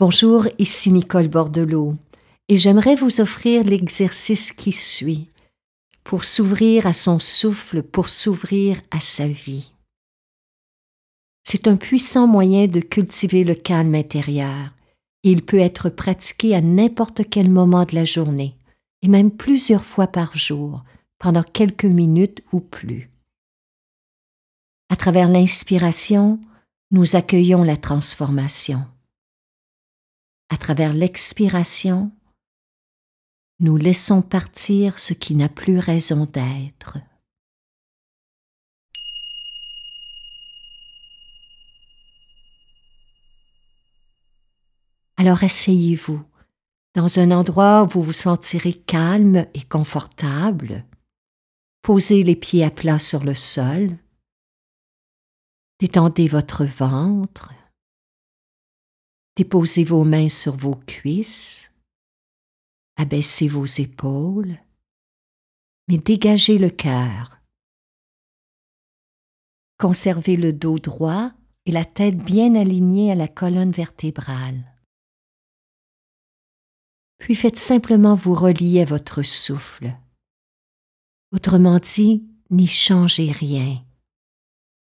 Bonjour, ici Nicole Bordelot et j'aimerais vous offrir l'exercice qui suit pour s'ouvrir à son souffle, pour s'ouvrir à sa vie. C'est un puissant moyen de cultiver le calme intérieur il peut être pratiqué à n'importe quel moment de la journée et même plusieurs fois par jour pendant quelques minutes ou plus. À travers l'inspiration, nous accueillons la transformation. À travers l'expiration, nous laissons partir ce qui n'a plus raison d'être. Alors asseyez-vous dans un endroit où vous vous sentirez calme et confortable. Posez les pieds à plat sur le sol. Détendez votre ventre. Déposez vos mains sur vos cuisses. Abaissez vos épaules. Mais dégagez le cœur. Conservez le dos droit et la tête bien alignée à la colonne vertébrale. Puis faites simplement vous relier à votre souffle. Autrement dit, n'y changez rien.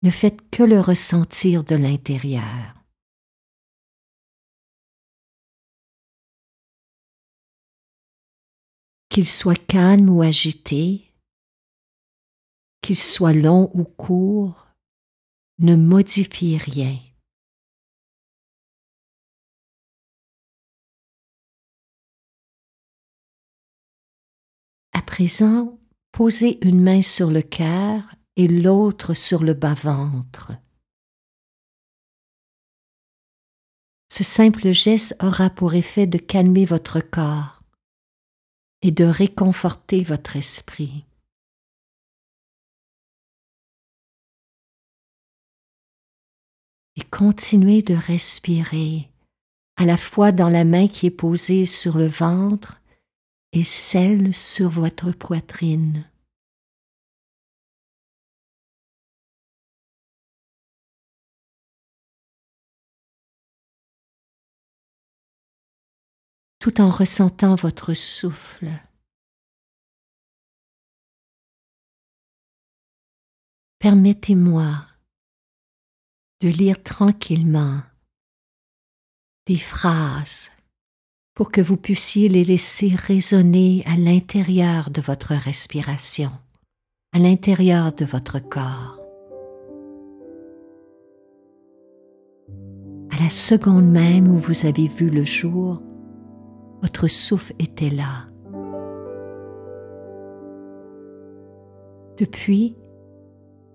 Ne faites que le ressentir de l'intérieur. Qu'il soit calme ou agité, qu'il soit long ou court, ne modifiez rien. À présent, posez une main sur le cœur et l'autre sur le bas-ventre. Ce simple geste aura pour effet de calmer votre corps et de réconforter votre esprit. Et continuez de respirer à la fois dans la main qui est posée sur le ventre et celle sur votre poitrine. Tout en ressentant votre souffle. Permettez-moi de lire tranquillement des phrases pour que vous puissiez les laisser résonner à l'intérieur de votre respiration, à l'intérieur de votre corps. À la seconde même où vous avez vu le jour, votre souffle était là. Depuis,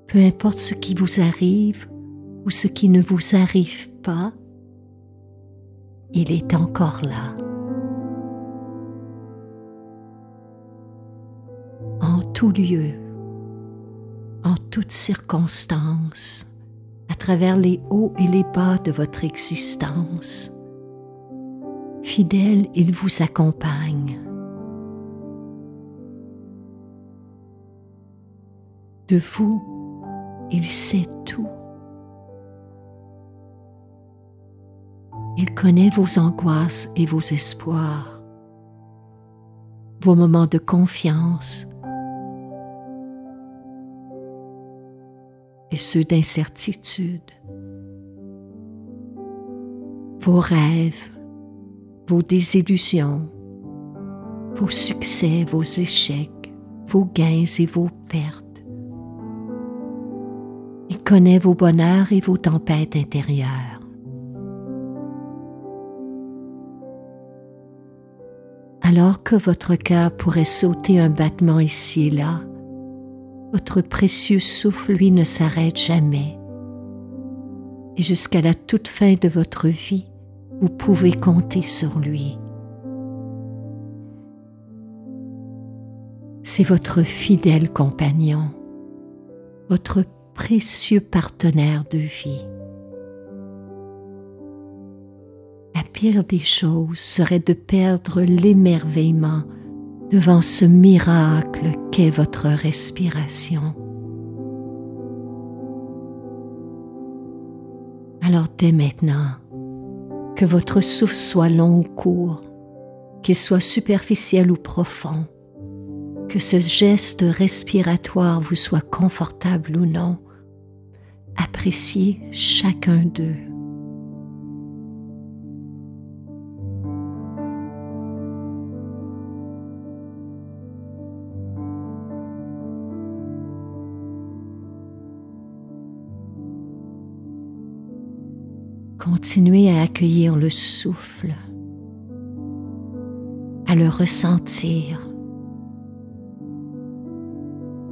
peu importe ce qui vous arrive ou ce qui ne vous arrive pas, il est encore là. En tout lieu, en toutes circonstances, à travers les hauts et les bas de votre existence, Fidèle, il vous accompagne. De vous, il sait tout. Il connaît vos angoisses et vos espoirs, vos moments de confiance et ceux d'incertitude, vos rêves vos désillusions, vos succès, vos échecs, vos gains et vos pertes. Il connaît vos bonheurs et vos tempêtes intérieures. Alors que votre cœur pourrait sauter un battement ici et là, votre précieux souffle, lui, ne s'arrête jamais. Et jusqu'à la toute fin de votre vie, vous pouvez compter sur lui. C'est votre fidèle compagnon, votre précieux partenaire de vie. La pire des choses serait de perdre l'émerveillement devant ce miracle qu'est votre respiration. Alors dès maintenant, Que votre souffle soit long ou court, qu'il soit superficiel ou profond, que ce geste respiratoire vous soit confortable ou non, appréciez chacun d'eux. Continuez à accueillir le souffle, à le ressentir,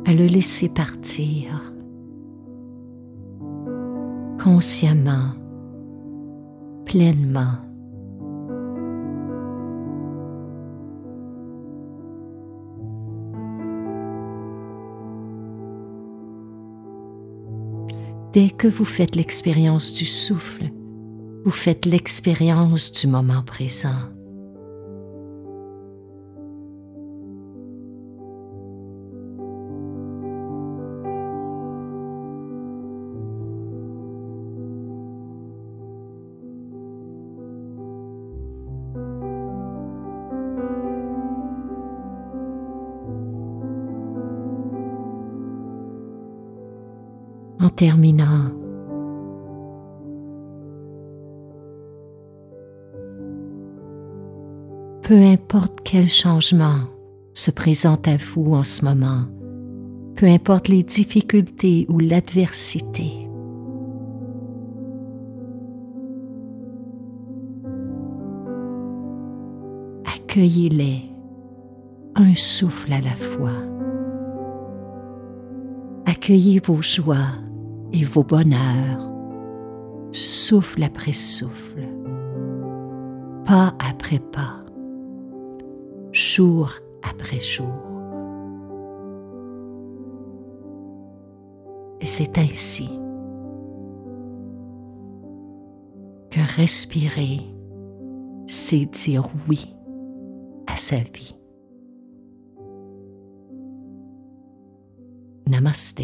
à le laisser partir consciemment, pleinement. Dès que vous faites l'expérience du souffle, vous faites l'expérience du moment présent. en terminant. Peu importe quel changement se présente à vous en ce moment, peu importe les difficultés ou l'adversité, accueillez-les un souffle à la fois. Accueillez vos joies et vos bonheurs, souffle après souffle, pas après pas, jour après jour. Et c'est ainsi que respirer, c'est dire oui à sa vie. Namaste.